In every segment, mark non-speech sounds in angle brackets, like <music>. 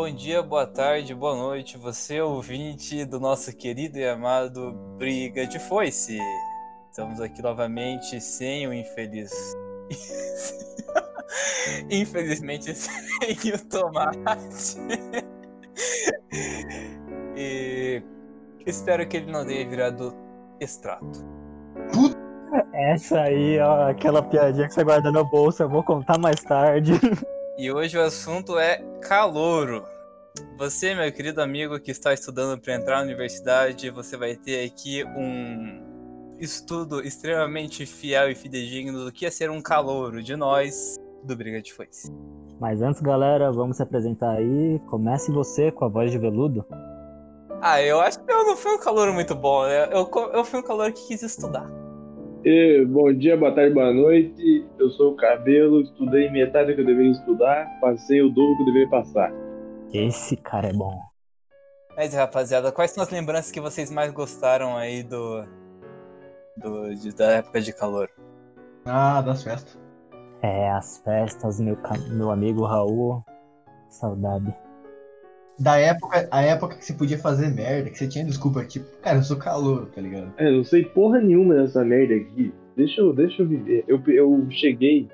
Bom dia, boa tarde, boa noite, você ouvinte do nosso querido e amado Briga de Foice. Estamos aqui novamente sem o infeliz. <laughs> Infelizmente sem o Tomate. e espero que ele não tenha virado extrato. Essa aí, ó, aquela piadinha que você guarda na bolsa, eu vou contar mais tarde. <laughs> E hoje o assunto é calouro. Você, meu querido amigo que está estudando para entrar na universidade, você vai ter aqui um estudo extremamente fiel e fidedigno do que é ser um calouro de nós do Briga de Foice. Mas antes, galera, vamos se apresentar aí. Comece você com a voz de veludo. Ah, eu acho que eu não fui um calouro muito bom, né? Eu, eu fui um calouro que quis estudar. E, bom dia, boa tarde, boa noite. Eu sou o Cabelo, estudei metade do que eu deveria estudar, passei o dobro que eu deveria passar. Esse cara é bom. Mas, rapaziada, quais são as lembranças que vocês mais gostaram aí do. do de, da época de calor? Ah, das festas. É, as festas, meu, meu amigo Raul. Saudade. Da época, a época que você podia fazer merda, que você tinha desculpa, tipo, cara, eu sou calor, tá ligado? É, eu não sei porra nenhuma dessa merda aqui. Deixa eu, deixa eu viver. Eu, eu cheguei.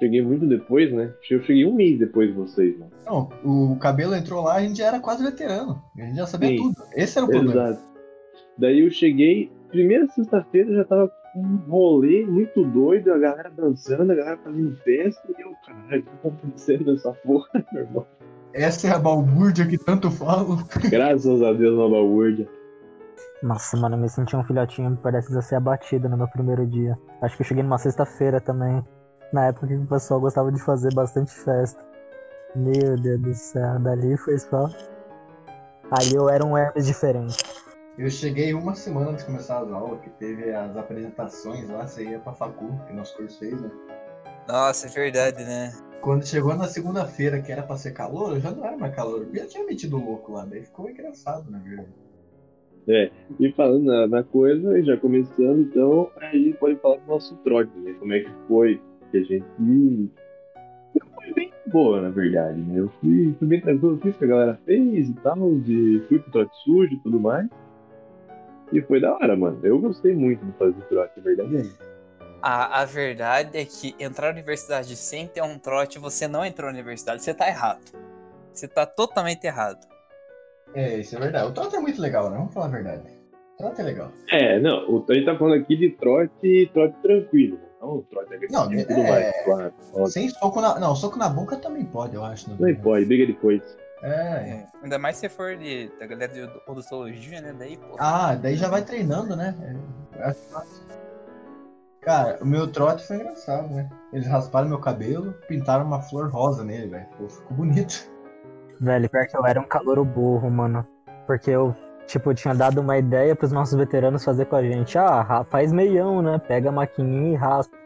Cheguei muito depois, né? Eu cheguei um mês depois de vocês, né? Não, o cabelo entrou lá, a gente já era quase veterano. A gente já sabia Sim. tudo. Esse era o problema. Exato. Daí eu cheguei, primeira sexta-feira já tava com um rolê muito doido, a galera dançando, a galera fazendo festa, e eu, caralho, o que tá acontecendo nessa porra, <laughs> meu irmão? Essa é a balbúrdia que tanto falo. Graças a Deus, Nova World. Nossa, mano, eu me senti um filhotinho a ser abatido no meu primeiro dia. Acho que eu cheguei numa sexta-feira também. Na época que o pessoal gostava de fazer bastante festa. Meu Deus do céu, dali foi só. Ali eu era um Hermes diferente. Eu cheguei uma semana antes de começar as aulas, que teve as apresentações lá, você ia pra facu, que nosso curso fez, né? Nossa, é verdade, né? Quando chegou na segunda-feira, que era pra ser calor, já não era mais calor. Eu já tinha metido louco lá, daí ficou engraçado, na verdade. E falando na, na coisa, e já começando, então, a gente pode falar do nosso trote, né? Como é que foi que a gente. Fui bem boa, na verdade, né? Eu fui, fui bem tranquilo, fiz o que a galera fez e tal, de, fui pro trote sujo e tudo mais. E foi da hora, mano. Eu gostei muito de fazer trote, a verdade é. A, a verdade é que entrar na universidade sem ter um trote, você não entrou na universidade, você tá errado. Você tá totalmente errado. É, isso é verdade. O trote é muito legal, né? Vamos falar a verdade. O trote é legal. É, não, o, a gente tá falando aqui de trote, trote tranquilo? Não o trote agressivo Não, e tudo é- mais, claro. Óbvio. Sem soco na. Não, soco na boca também pode, eu acho. Não pode, briga depois. É. É, ainda mais se for de, da galera de odontologia, né? Daí, pô. Ah, daí já vai treinando, né? É, acho fácil. Cara, o meu trote foi engraçado, né? Eles rasparam meu cabelo, pintaram uma flor rosa nele, velho. Ficou bonito. Velho, pior que eu era um calouro burro, mano. Porque eu, tipo, tinha dado uma ideia pros nossos veteranos fazer com a gente. Ah, faz meião, né? Pega a maquininha e raspa.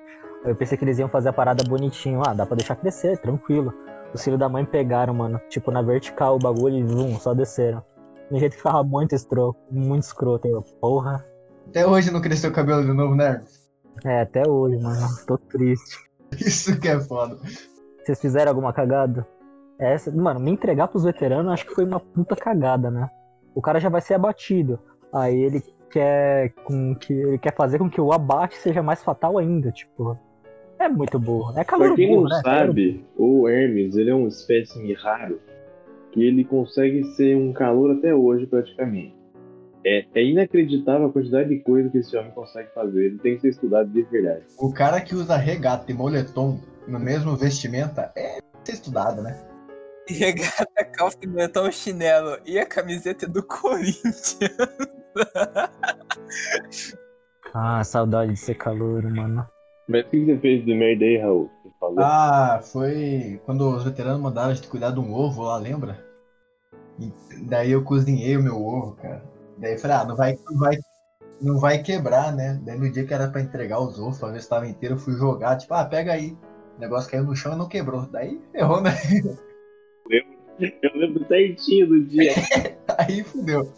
Eu pensei que eles iam fazer a parada bonitinho. Ah, dá pra deixar crescer, tranquilo. Os filhos da mãe pegaram, mano. Tipo, na vertical o bagulho e vum, só desceram. De jeito que ficava muito escroto, muito escroto. Eu, porra. Até hoje não cresceu o cabelo de novo, né? É, até hoje, mano. Tô triste. <laughs> Isso que é foda. Vocês fizeram alguma cagada? Essa, mano, me entregar pros veteranos acho que foi uma puta cagada, né? O cara já vai ser abatido. Aí ele quer com que ele quer fazer com que o abate seja mais fatal ainda, tipo. É muito burro. É calor Pra quem burro, não né? sabe, o Hermes, ele é um espécime raro que ele consegue ser um calor até hoje praticamente. É, é inacreditável a quantidade de coisa que esse homem consegue fazer. Ele tem que ser estudado de verdade. O cara que usa regata e moletom no mesmo vestimenta é ser estudado, né? Regata, calça e moletom, chinelo e a camiseta do Corinthians. <laughs> Ah, saudade de ser calor, mano. Mas o que você fez de merda aí, Raul? Ah, foi quando os veteranos mandaram a gente cuidar de um ovo lá, lembra? E daí eu cozinhei o meu ovo, cara. Daí eu falei, ah, não vai, não vai, não vai quebrar, né? Daí no dia que era pra entregar os ovos, pra ver se tava inteiro, eu fui jogar, tipo, ah, pega aí. O negócio caiu no chão e não quebrou. Daí ferrou, né? Eu lembro certinho do dia. <laughs> Aí fudeu.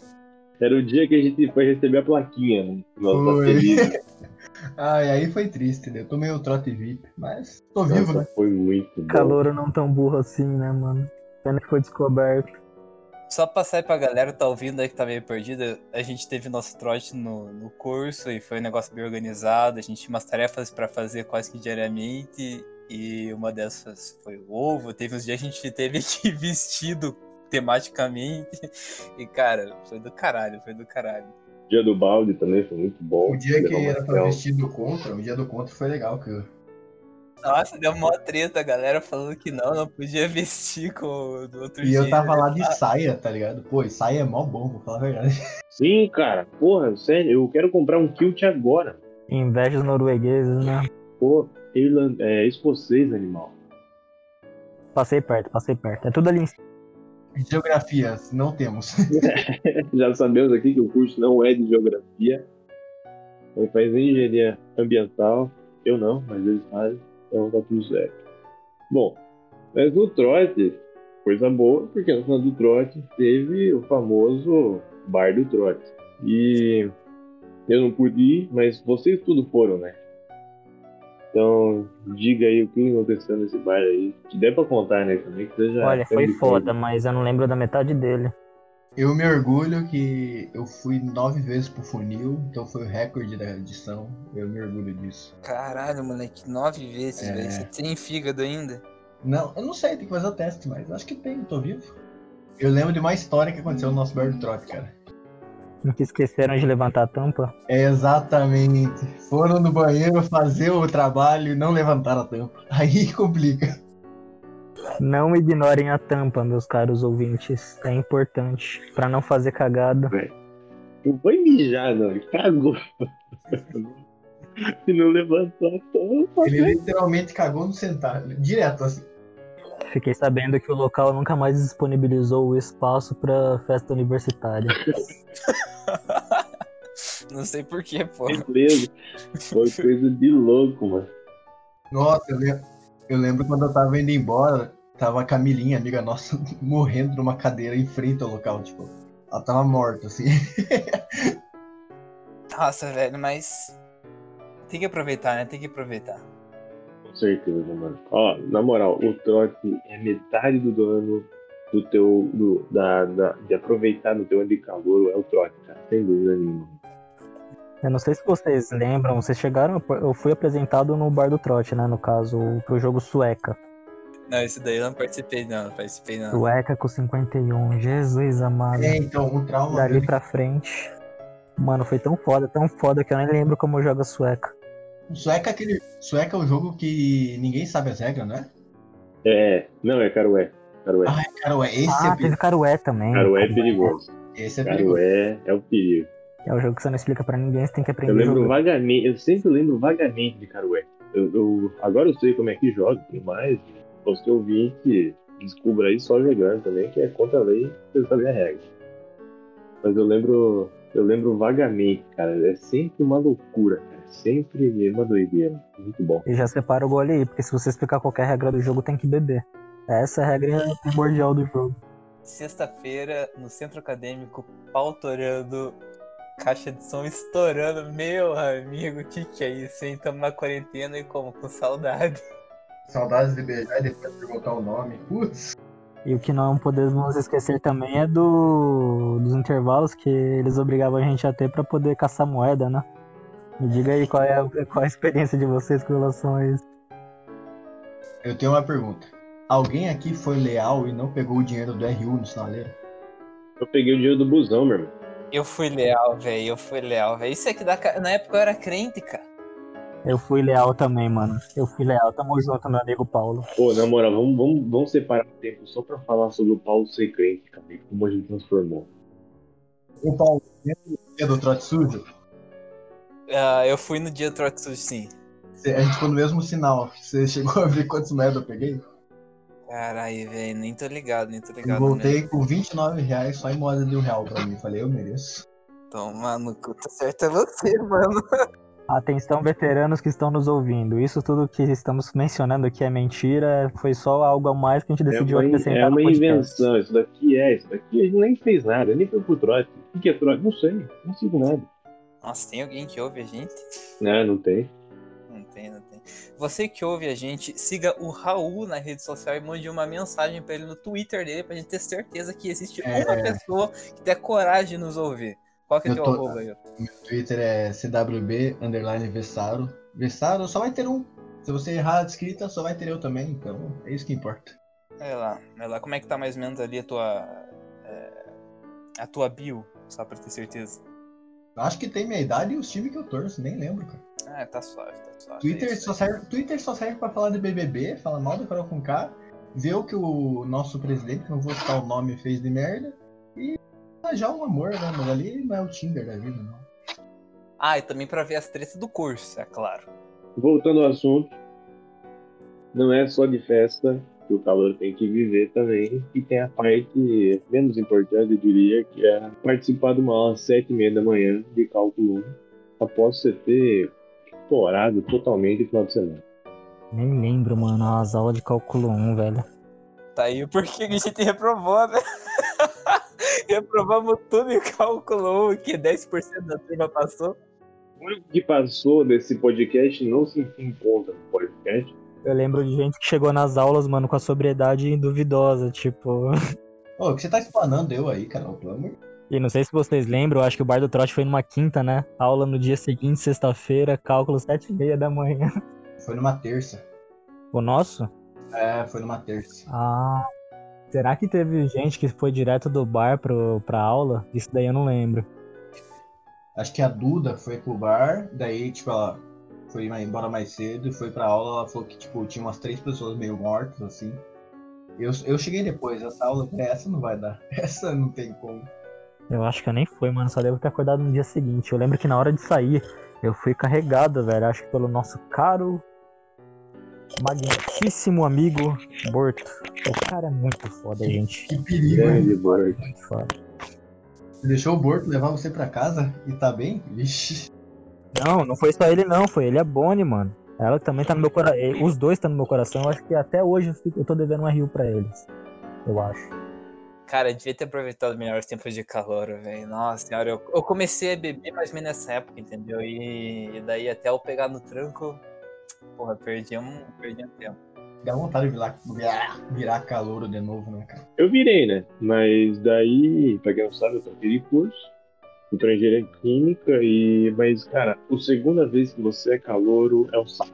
Era o dia que a gente foi receber a plaquinha, né? Nossa, Foi. feliz. <laughs> Ai, aí foi triste, né? Eu tomei o trote VIP, mas tô vivo, Nossa, né? foi muito bom. Calouro não tão burro assim, né, mano? pena que foi descoberto. Só passar aí pra galera que tá ouvindo aí que tá meio perdida, a gente teve nosso trote no, no curso e foi um negócio bem organizado, a gente tinha umas tarefas pra fazer quase que diariamente e uma dessas foi o ovo, teve uns dias a gente teve <laughs> que ir vestido tematicamente e cara, foi do caralho, foi do caralho. Dia do balde também foi muito bom. O dia que era pra Marcel. vestir do contra, o dia do contra foi legal, que eu- Nossa, deu mó treta, a galera falando que não, não podia vestir com o do outro E dia. eu tava lá de saia, tá ligado? Pô, e saia é mó bom, vou falar a verdade. <laughs> Sim, cara. Porra, sério, eu quero comprar um kilt agora. Inveja os noruegueses, né? Pô, Irland... é escocês, animal. Passei perto, passei perto. É tudo ali em cima. Geografia, não temos. <laughs> <laughs> Já sabemos aqui que o curso não é de geografia. Ele faz engenharia ambiental. Eu não, mas eles fazem. Então tá tudo certo. Bom, mas no trote, coisa boa, porque no final do trote teve o famoso bar do trote. E eu não pude ir, mas vocês tudo foram, né? Então, diga aí o que aconteceu nesse bar aí. Que der pra contar, né? Também que seja. Olha, foi family foda, mas eu não lembro da metade dele. Eu me orgulho que eu fui nove vezes pro funil, então foi o recorde da edição. Eu me orgulho disso. Caralho, moleque, nove vezes, É. velho. Você tem fígado ainda? Não, eu não sei, tem que fazer o teste, mas acho que tem, eu tô vivo. Eu lembro de uma história que aconteceu no nosso bar do trote, cara. Que esqueceram de levantar a tampa. É exatamente. Foram no banheiro fazer o trabalho e não levantaram a tampa. Aí <laughs> complica. Não ignorem a tampa, meus caros ouvintes. É importante. Pra não fazer cagada. Não foi mijar, não. Ele cagou. e não levantou a tampa. Ele literalmente cagou no sentar, direto assim. Fiquei sabendo que o local nunca mais disponibilizou o espaço pra festa universitária. <laughs> Não sei porquê, pô. Beleza. Foi coisa de louco, mano. Nossa, eu lembro, eu lembro quando eu tava indo embora, tava a Camilinha, amiga nossa, <laughs> morrendo numa cadeira em frente ao local, tipo. Ela tava morta, assim. <laughs> Nossa, velho, mas. Tem que aproveitar, né? Tem que aproveitar. Com certeza, mano. Ó, na moral, o trote é metade do dano do teu. Do, da, da, de aproveitar no teu ano de calor é o trote, cara. Sem dúvida nenhuma. Eu não sei se vocês lembram, vocês chegaram. Eu fui apresentado no Bar do Trote, né? No caso, pro jogo Sueca. Não, isso daí eu não participei, não. Não participei, não. Sueca com 51. Jesus amado. É, então, um trauma. Dali dele- pra frente. Mano, foi tão foda, tão foda que eu nem lembro como joga Sueca. Sueca é aquele. Sueca é o jogo que ninguém sabe as regras, né? É. Não, é Carué. Carué. Ah, cara, ué, esse Ah, é teve. Carué também. Carué é perigoso. Esse é perigoso. Carué é o perigo. É o jogo que você não explica pra ninguém, você tem que aprender Eu lembro vagamente, eu sempre lembro vagamente de Carué. Eu, eu- agora eu sei como é que joga mais. Você ouvinte, descubra aí só jogando também, que é contra a lei, você saber a regra. Mas eu lembro, eu lembro vagamente, cara. É sempre uma loucura, cara. Sempre uma doideira. Muito bom. E já separa o gole aí, porque se você explicar qualquer regra do jogo, tem que beber. Essa é a regra primordial do jogo. Sexta-feira, no centro acadêmico, pau torando, caixa de som estourando. Meu amigo, o que, que é isso, hein? Tamo na quarentena e como? Com saudade. Saudades de beijar e depois perguntar o nome. Putz. E o que não podemos esquecer também é do dos intervalos que eles obrigavam a gente a ter pra poder caçar moeda, né? Me diga aí qual é a, qual é a experiência de vocês com relação a isso. Eu tenho uma pergunta. Alguém aqui foi leal e não pegou o dinheiro do RU no sinaleiro? Eu peguei o dinheiro do busão, meu irmão. Eu fui leal, velho. Eu fui leal, velho. Isso aqui da... ca- na época eu era crente, cara. Eu fui leal também, mano. Eu fui leal. Tamo junto, meu amigo Paulo. Pô, na moral, vamos, vamos, vamos separar o tempo só pra falar sobre o Paulo ser crente, cara. Como a gente transformou. O Paulo, lembra do dia do trote sujo? Ah, eu fui no dia do trote sujo, sim. Cê- A gente ficou no mesmo sinal. Você chegou a ver quantos moedas eu peguei? Caralho, velho. Nem tô ligado, nem tô Eu ligado. né? voltei com 29 reais só em moeda de um real pra mim. Falei, eu mereço. Toma no cu, tá certo é você, mano. <laughs> Atenção, veteranos que estão nos ouvindo. Isso tudo que estamos mencionando aqui é mentira. Foi só algo a mais que a gente É decidiu uma, acrescentar é uma invenção, isso daqui é, isso daqui a gente nem fez nada, nem foi pro trote. O que é trote? Não sei, não sigo nada. Nossa, tem alguém que ouve a gente? Não, não tem. Não tem, não tem. Você que ouve a gente, siga o Raul na rede social e mande uma mensagem pra ele no Twitter dele pra gente ter certeza que existe É. uma pessoa que tem coragem de nos ouvir. Qual que é Eu teu tô- arroba aí? Meu Twitter é CWB underline Vessaro. Vessaro só vai ter um. Se você errar a escrita, só vai ter eu também, então é isso que importa. Vai lá, vai lá. Como é que tá mais ou menos ali a tua. é, a tua bio, só pra ter certeza. Acho que tem minha idade e os times que eu torço, nem lembro, cara. Ah, tá suave, tá suave. Twitter É só serve, Twitter só serve pra falar de BBB, falar mal do Carol com K, ver o que o nosso presidente, que não vou citar o nome, fez de merda e já um amor, né? Mas ali não é o Tinder da vida, não. Ah, e também pra ver as tretas do curso, é claro. Voltando ao assunto, não é só de festa que o calor tem que viver também, e tem a parte menos importante, eu diria, que é participar de uma aula às sete e meia da manhã de cálculo 1, após você ter explorado totalmente o final de semana. Nem lembro, mano, as aulas de cálculo 1, velho. Tá aí o porquê que a gente reprovou, né? <laughs> <laughs> Reprovamos tudo em cálculo 1, que 10% da turma passou. O único que passou desse podcast não se encontra no podcast. Eu lembro de gente que chegou nas aulas, mano, com a sobriedade duvidosa, tipo. Ô, o que você tá explanando eu aí, Carol? Pelo amor E não sei se vocês lembram, eu acho que o Bar do Trote foi numa quinta, né? Aula no dia seguinte, sexta-feira, cálculo sete e meia da manhã. Foi numa terça. O nosso? É, foi numa terça. Ah. Será que teve gente que foi direto do bar pro, pra aula? Isso daí eu não lembro. Acho que a Duda foi pro bar, daí, tipo, ela foi embora mais cedo e foi pra aula. Ela falou que, tipo, tinha umas três pessoas meio mortas, assim. Eu, eu cheguei depois, essa aula, eu falei, essa não vai dar. <laughs> Essa não tem como. Eu acho que eu nem fui, mano. Só devo ter acordado no dia seguinte. Eu lembro que na hora de sair, eu fui carregado, velho. Acho que pelo nosso caro, magnificíssimo amigo Borto. O cara é muito foda, gente. Que perigo? Grande Bart. Muito foda. Você deixou o Borto levar você pra casa e tá bem? Vixe. Não, não foi só ele, não. Foi ele a Bonnie, mano. Ela também tá no meu coração. Os dois estão no meu coração. Eu acho que até hoje eu, fico- eu tô devendo uma rio pra eles. Eu acho. Cara, eu devia ter aproveitado melhor os tempos de calor, velho. Nossa senhora, eu, eu comecei a beber mais ou menos nessa época, entendeu? E, e daí até eu pegar no tranco, porra, perdi um, perdi um tempo. Dá vontade de virar, virar, virar calouro de novo, né, cara? Eu virei, né? Mas daí, pra quem não sabe, eu troquei de curso. Eu tô em engenharia química e. Mas, cara, a segunda vez que você é calouro é um saco.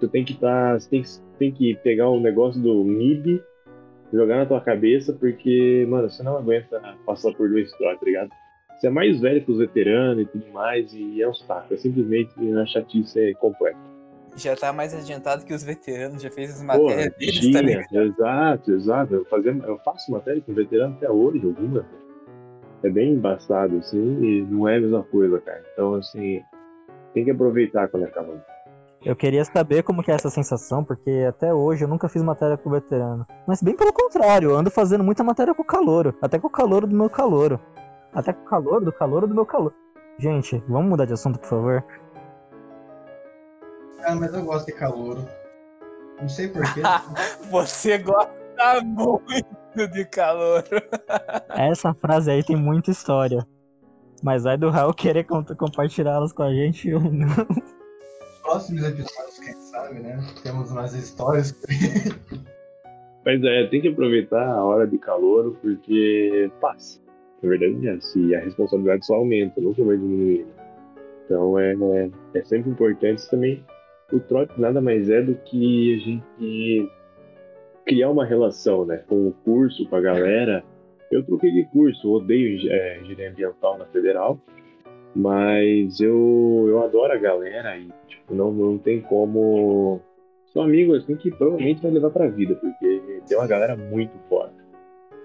Você tem que estar. você tem, que- tem que pegar o negócio do MIB, jogar na tua cabeça, porque, mano, você não aguenta passar por dois trotes, tá ligado? Você é mais velho que os veteranos e tudo mais, e é um saco. É simplesmente a chatice é completa. Já tá mais adiantado que os veteranos, já fez as Porra, matérias deles, tá tinha, ligado? exato, exato. Eu, fazia, eu faço matéria com veterano até hoje, alguma. É bem embaçado, assim, e não é a mesma coisa, cara. Então, assim, tem que aproveitar quando é calor. Eu queria saber como que é essa sensação, porque até hoje eu nunca fiz matéria com veterano. Mas bem pelo contrário, eu ando fazendo muita matéria com o calouro. Até com o calouro do meu calouro. Até com o calouro do calouro do meu calouro. Gente, vamos mudar de assunto, por favor? Cara, mas eu gosto de calouro. Não sei porquê. <laughs> Você gosta muito de calor. <laughs> Essa frase aí tem muita história. Mas vai do Raul querer com- compartilhá-las com a gente ou não. próximos episódios, quem sabe, né? Temos umas histórias. Mas é, tem que aproveitar a hora de calor, porque passa. Na verdade, é assim, a responsabilidade só aumenta, nunca vai diminuir. Então, é, é, é sempre importante também. O trote nada mais é do que a gente criar uma relação, né? Com o curso, com a galera. Eu troquei de curso, odeio é, engenharia ambiental na federal, mas eu, eu adoro a galera e tipo, não, não tem como. São amigos assim que provavelmente vai levar pra vida, porque tem uma galera muito foda.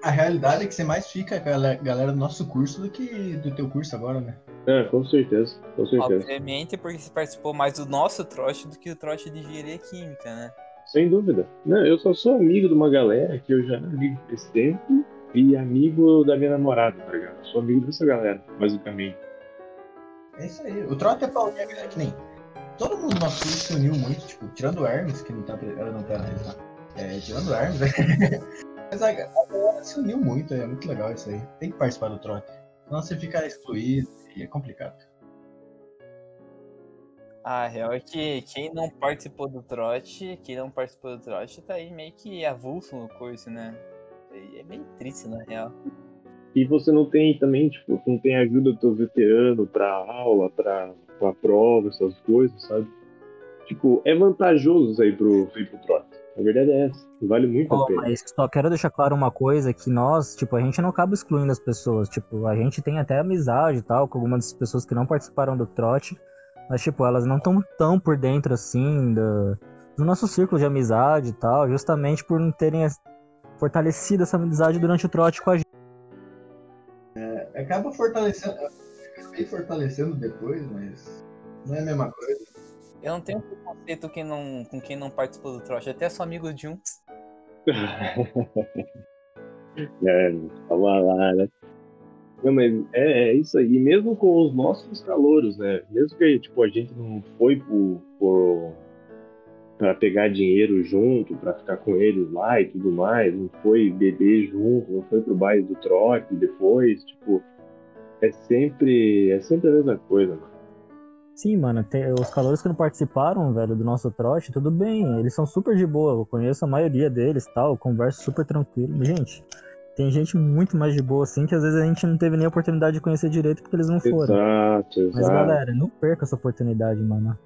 A realidade é que você mais fica com a galera- do nosso curso do que do teu curso agora, né? Ah, com certeza, com certeza. Obviamente, porque você participou mais do nosso trote do que o trote de engenharia química, né? Sem dúvida. Não, eu só sou amigo de uma galera que eu já vi esse tempo e amigo da minha namorada, tá ligado? Eu sou amigo dessa galera, basicamente. É isso aí. O trote é pra unir a galera que nem. Todo mundo do nosso curso se uniu muito, tipo, tirando o Hermes, que não tá. Ela não tá na rede, É, tirando o Hermes, <laughs> Mas a, a galera se uniu muito, é muito legal isso aí. Tem que participar do trote. Senão você fica excluído e é complicado. A real é que quem não participou do trote, quem não participou do trote tá aí meio que avulso no curso, né? É meio triste, na real. E você não tem também, tipo, não tem ajuda do teu veterano pra aula, pra, pra prova, essas coisas, sabe? Tipo, é vantajoso sair pro, ir pro trote. A verdade é essa. Vale muito Ó, a pena. mas só quero deixar claro uma coisa, que nós, tipo, a gente não acaba excluindo as pessoas. Tipo, a gente tem até amizade e tal com algumas das pessoas que não participaram do trote. Mas, tipo, elas não estão tão por dentro, assim, do, do nosso círculo de amizade e tal, justamente por não terem fortalecido essa amizade durante o trote com a gente. Acaba fortalecendo. Acabei fortalecendo depois, mas. Não é a mesma coisa. Eu não tenho preconceito quem não, com quem não participou do trote, até sou amigo de uns. <laughs> É, tava lá, né? Não, mas é, é isso aí. Mesmo com os nossos calouros, né? Mesmo que tipo, a gente não foi por, por para pegar dinheiro junto, pra ficar com eles lá e tudo mais, não foi beber junto, não foi pro baile do trote depois, tipo, é sempre, é sempre a mesma coisa, mano. Sim, mano, tem- os calores que não participaram, velho, do nosso trote, tudo bem, eles são super de boa, eu conheço a maioria deles tal, eu converso super tranquilo. Gente, tem gente muito mais de boa assim, que às vezes a gente não teve nem a oportunidade de conhecer direito porque eles não foram. Exato, exato. Mas galera, não perca essa oportunidade, mano.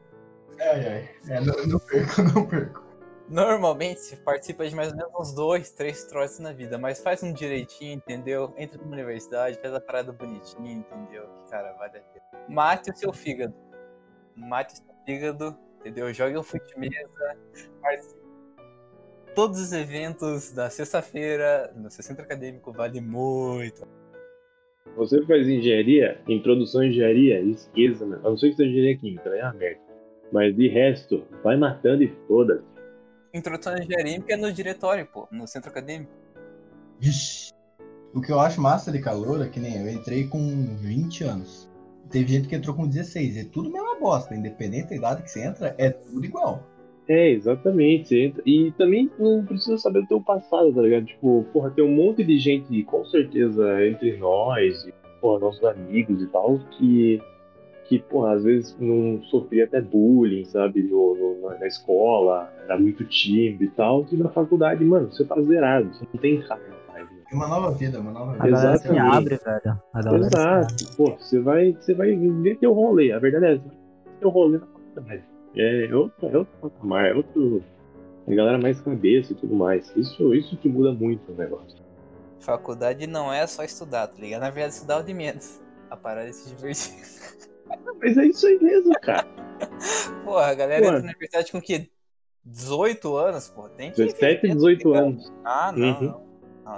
Ai, ai. É, não, não perco, não perco. Normalmente se participa de mais ou menos uns dois, três trotes na vida, mas faz um direitinho, entendeu? Entra numa universidade, faz a parada bonitinha, entendeu? Que cara, vale a pena. Mate o seu fígado. Mate o seu fígado, entendeu? Jogue um fute mesa, participe. Todos os eventos da sexta-feira no seu centro acadêmico vale muito. Você faz engenharia, introdução à engenharia, esqueça, né? A não ser que seja engenharia química, né? É uma merda. Mas de resto, vai matando e foda-se. Introdução à engenharia é no diretório, pô, no centro acadêmico. Vixe. O que eu acho massa de calor é que nem eu entrei com 20 anos. Teve gente que entrou com 16. É tudo mesma bosta. Independente da idade que você entra, é tudo igual. É, exatamente. E também não precisa saber do teu passado, tá ligado? Tipo, porra, tem um monte de gente, com certeza, entre nós, e, porra, nossos amigos e tal, que, que porra, às vezes não sofria até bullying, sabe? No, no- na- escola, era muito tímido e tal. E na faculdade, mano, você tá zerado, você não tem raiva uma nova vida, uma nova A vida. galera se Exatamente. abre, velho. A galera se abre. Exato. Pô, você vai, você vai ver teu rolê. A verdade é essa. Teu rolê na faculdade. É outro, é outro patamar, é outro. A galera mais cabeça e tudo mais. Isso, isso que muda muito o negócio. Faculdade não é só estudar, tá ligado? Na verdade, estudar é o de menos. A parada é se divertir. Mas é isso aí mesmo, cara. <laughs> Porra, a galera Pô. entra na universidade com o quê? 18 anos, pô. Tem que 17, viver, 18 tá anos. Ah, não, Uhum. não.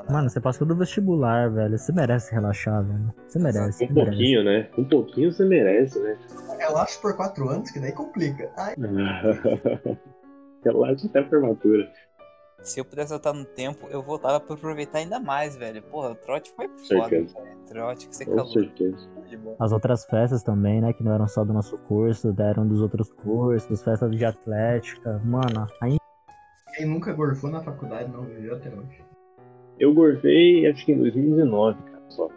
Mano, você passou do vestibular, velho. Você merece relaxar, velho. Você merece. Um você merece. pouquinho, né? Um pouquinho você merece, né? Relaxa por 4 anos, que daí complica. Ai, <laughs> Relaxa até a formatura. Se eu pudesse voltar no tempo, eu voltava pra aproveitar ainda mais, velho. Porra, o trote foi foda, Certeza. velho. Trote que você Com calou. certeza. Boa. As outras festas também, né? Que não eram só do nosso curso, eram dos outros cursos, festas de atlética. Mano, aí quem nunca gorfou na faculdade não viveu até hoje. Eu gorfei, acho que em 2019, cara, só.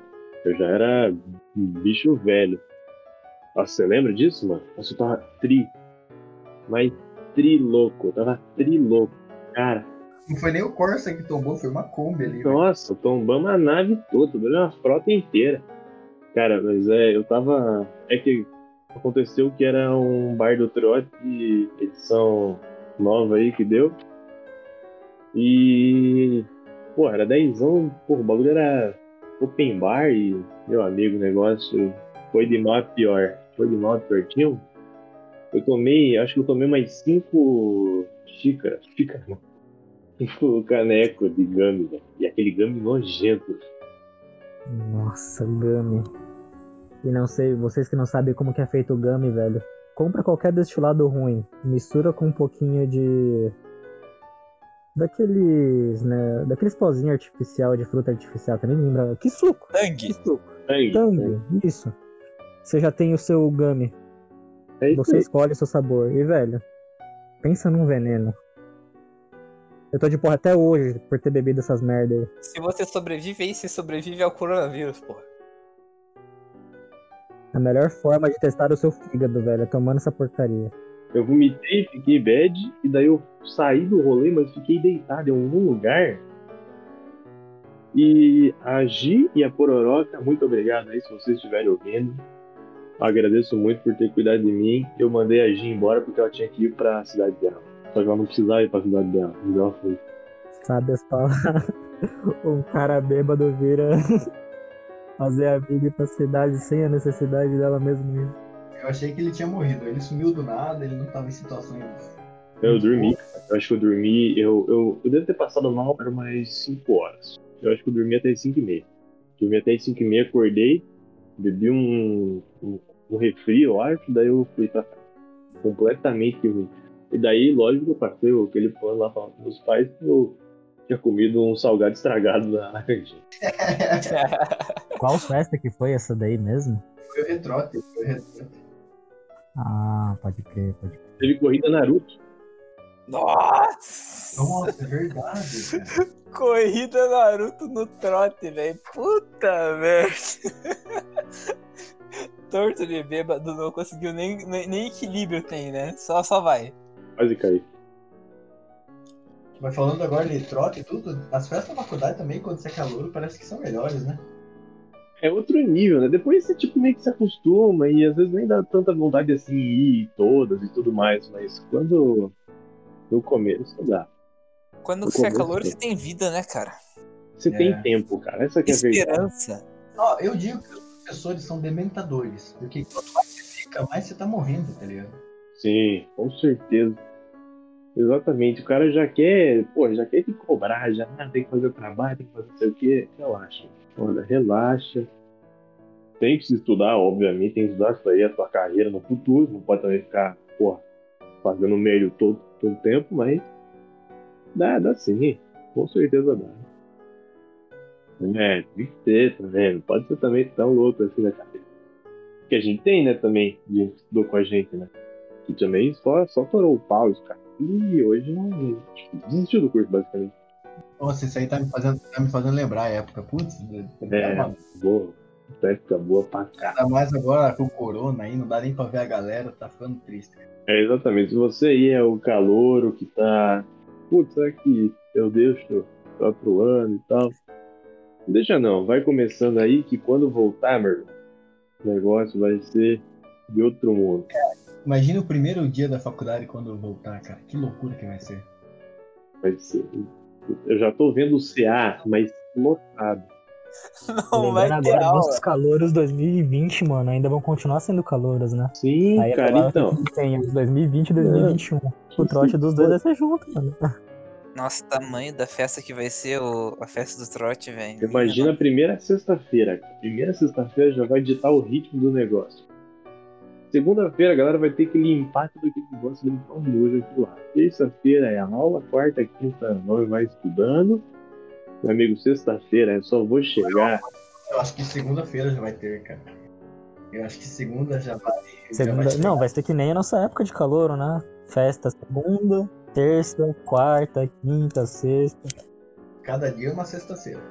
Eu já era bicho velho. Nossa, você lembra disso, mano? Nossa, eu tava tri. Mas tri louco. Eu tava tri louco. Cara, Não foi nem o Corsa que tombou, foi uma Kombi ali. velho. nossa, tombamos a nave toda, uma frota inteira. Cara, mas é, eu tava. É que aconteceu que era um bar do trote, edição nova aí que deu. E. Pô, era 10 pô, o bagulho era open bar e, meu amigo, o negócio foi de mal a pior. Foi de mal a pior. Tinha um- Eu tomei, acho que eu tomei mais 5 xícaras, xícaras não, <laughs> cinco caneco de gummy, velho. E aquele gummy nojento. Nossa, Gummy. E não sei, vocês que não sabem como que é feito o Gummy, velho. Compra qualquer destilado ruim, mistura com um pouquinho de. Daqueles, né? Daqueles pozinhos artificial de fruta artificial, que eu nem lembro. Que suco! Que Tangue! suco! Aí, Tangue, isso. Você já tem o seu Gummy. é Você escolhe o seu sabor. E, velho, pensa num veneno. Eu tô de porra até hoje por ter bebido essas merda aí. Se você sobrevive aí, você sobrevive ao coronavírus, porra. É melhor forma de testar o seu fígado, velho, é tomando essa porcaria. Eu vomitei, fiquei bad, e daí eu saí do rolê, mas fiquei deitado em algum lugar. E a Gi e a Pororoca, muito obrigado aí se vocês estiverem ouvindo. Agradeço muito por ter cuidado de mim. Eu mandei a Gi embora porque ela tinha que ir pra cidade dela. Só que ela não precisava ir pra cidade dela. E ela foi. Sabe as palavras? <laughs> um cara bêbado vira <laughs> fazer amigo ir pra cidade sem a necessidade dela mesmo. Eu achei que ele tinha morrido. Ele sumiu do nada, ele não tava em situações. Eu dormi, cara. Eu acho que eu dormi. Eu, eu, eu devo ter passado mal para umas 5 horas. Eu acho que eu dormi até as 5 e meia. Dormi até as 5 e meia, acordei, bebi um, um, um refri, eu acho, daí eu fui pra casa. Completamente ruim. E daí, lógico, eu passei aquele plano lá falando com meus pais que eu tinha comido um salgado estragado na, <laughs> na cantina. <laughs> Qual festa que foi essa daí mesmo? Foi o retrote, foi o retrote. Ah, pode crer, pode crer. Teve corrida Naruto. Nossa! Nossa, é verdade, <laughs> cara. Corrida Naruto no trote, velho. Puta merda. <laughs> Torto de bêbado não conseguiu nem, nem, nem equilíbrio tem, né? Só, só vai. Quase caí. Mas falando agora de trote e tudo, as festas da faculdade também, quando você é calor, parece que são melhores, né? É outro nível, né? Depois você tipo meio que se acostuma e às vezes nem dá tanta vontade assim ir todas e tudo mais, mas quando no começo dá. Quando No você é calor, você tem vida, né, cara? Você É. tem tempo, cara. Essa que é a verdade. Esperança. Ó, eu digo que os professores são dementadores, porque quanto mais você fica, mais você tá morrendo, tá ligado? Sim, com certeza. Exatamente. O cara já quer, pô, já quer te cobrar, já ah, tem que fazer o trabalho, tem que fazer não sei o quê. Relaxa. Olha, relaxa. Tem que se estudar, obviamente, tem que estudar isso aí, a tua carreira no futuro. Não pode também ficar, pô, fazendo meio todo, todo tempo, mas dá, dá sim. Com certeza dá. É, tem que também. Não pode ser também tão louco assim na cabeça. Que a gente tem, né, também, de estudou com a gente, né? Que também só, só torou o pau, os. E hoje não. desistiu do curso, basicamente. Nossa, isso aí tá me fazendo, tá me fazendo lembrar a época. Putz, É, tá boa. Época boa pra cá. Ainda mais agora com o corona aí, não dá nem pra ver a galera, tá ficando triste. É, exatamente. Se você aí é o calouro que tá. Putz, será que eu deixo quatro anos e tal? Não Deixa não, vai começando aí que quando voltar, meu irmão, o negócio vai ser de outro mundo. Imagina o primeiro dia da faculdade quando eu voltar, cara. Que loucura que vai ser. Vai ser. Eu já tô vendo o CA, mas lotado. <laughs> Não vai Lembrando ter agora, aula. nossos calouros 2020, mano, ainda vão continuar sendo calouros, né? Sim, Aí é cara, então. os 2020 e 2021. O trote dos dois vai ser junto, mano. Nossa, o tamanho da festa que vai ser o, a festa do trote, velho. Imagina a primeira sexta-feira. cara. Primeira sexta-feira já vai ditar o ritmo do negócio. Segunda-feira a galera vai ter que limpar tudo aquele negócio, limpar o nojo aqui lá. Terça-feira é a aula, quarta, quinta nós vai estudando. Meu amigo, sexta-feira eu só vou chegar. Eu acho que segunda-feira já vai ter, cara. Eu acho que segunda já vai. já Segunda... vai ter. Não, vai ser que nem a nossa época de calouro, né? Festa segunda, terça, quarta, quinta, sexta. Cada dia é uma sexta-feira.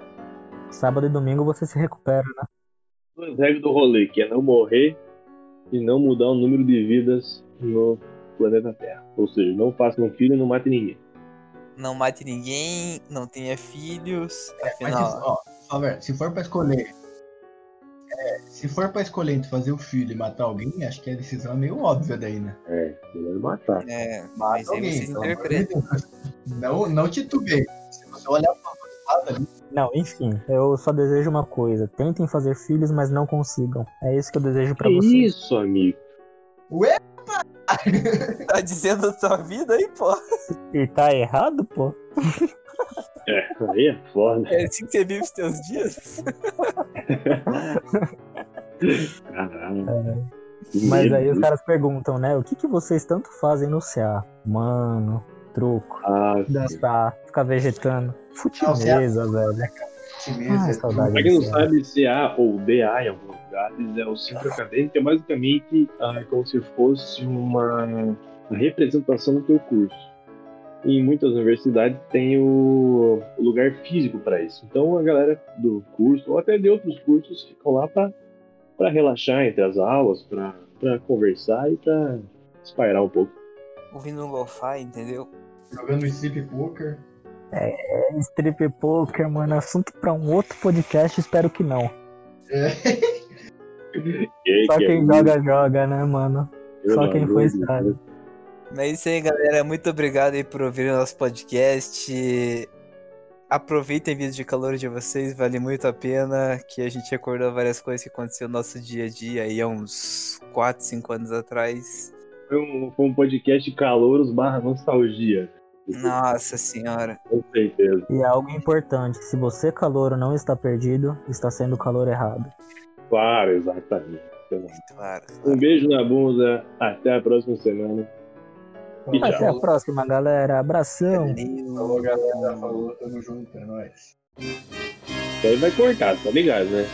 Sábado e domingo você se recupera, né? Duas regras do rolê, que é não morrer e não mudar o número de vidas no planeta Terra. Ou seja, não faça um filho e não mate ninguém. Não mate ninguém, não tenha filhos. Mas, Afinal, ó, ó, se for pra escolher. é, se for pra escolher entre fazer o filho e matar alguém, acho que a decisão é meio óbvia daí, né? É, melhor matar. é, Mata mas aí alguém. Deus. Não, não titubeie. Se você olhar pra lado ali, Não, enfim, eu só desejo uma coisa. Tentem fazer filhos, mas não consigam. É isso que eu desejo pra Que vocês. isso, amigo? Ué? <laughs> Tá dizendo a tua vida aí, pô. E tá errado, pô? É, aí é foda. É assim que você vive os teus dias. Caralho. Que Mas aí os caras perguntam, né? O que, que vocês tanto fazem no CA? Mano, truco, Ah, sim. dançar, ficar vegetando. Não, Futimesa, velho. time Ah, é saudade. Pra quem não Sim. sabe, CA ou DA em alguns lugares é o centro acadêmico, é basicamente ah, como se fosse uma representação do teu curso. E em muitas universidades tem o, lugar físico para isso. Então a galera do curso, ou até de outros cursos, ficam lá para relaxar entre as aulas, pra conversar e pra espairar um pouco. Ouvindo um lo-fi, entendeu? Jogando strip poker. Strip poker, mano, assunto pra um outro podcast, espero que não. É. <laughs> Só que é quem muito, joga, joga, né, mano? pelo Só quem foi sabe. É isso aí, galera. Muito obrigado aí por ouvir o nosso podcast. Aproveitem a vida de calor de vocês, vale muito a pena. Que a gente recordou várias coisas que aconteceu no nosso dia a dia aí há uns 4, 5 anos atrás. Foi um, foi um podcast calouros barra nostalgia. Nossa senhora. Com certeza. E é algo importante, se você calouro não está perdido, está sendo o calor errado. Claro, exatamente. Claro. Um beijo na bunda, até a próxima semana. E tchau. Até a próxima, galera. Abração. Falou, galera. Falou, tamo junto, é nóis. E aí vai cortar, tá ligado, né?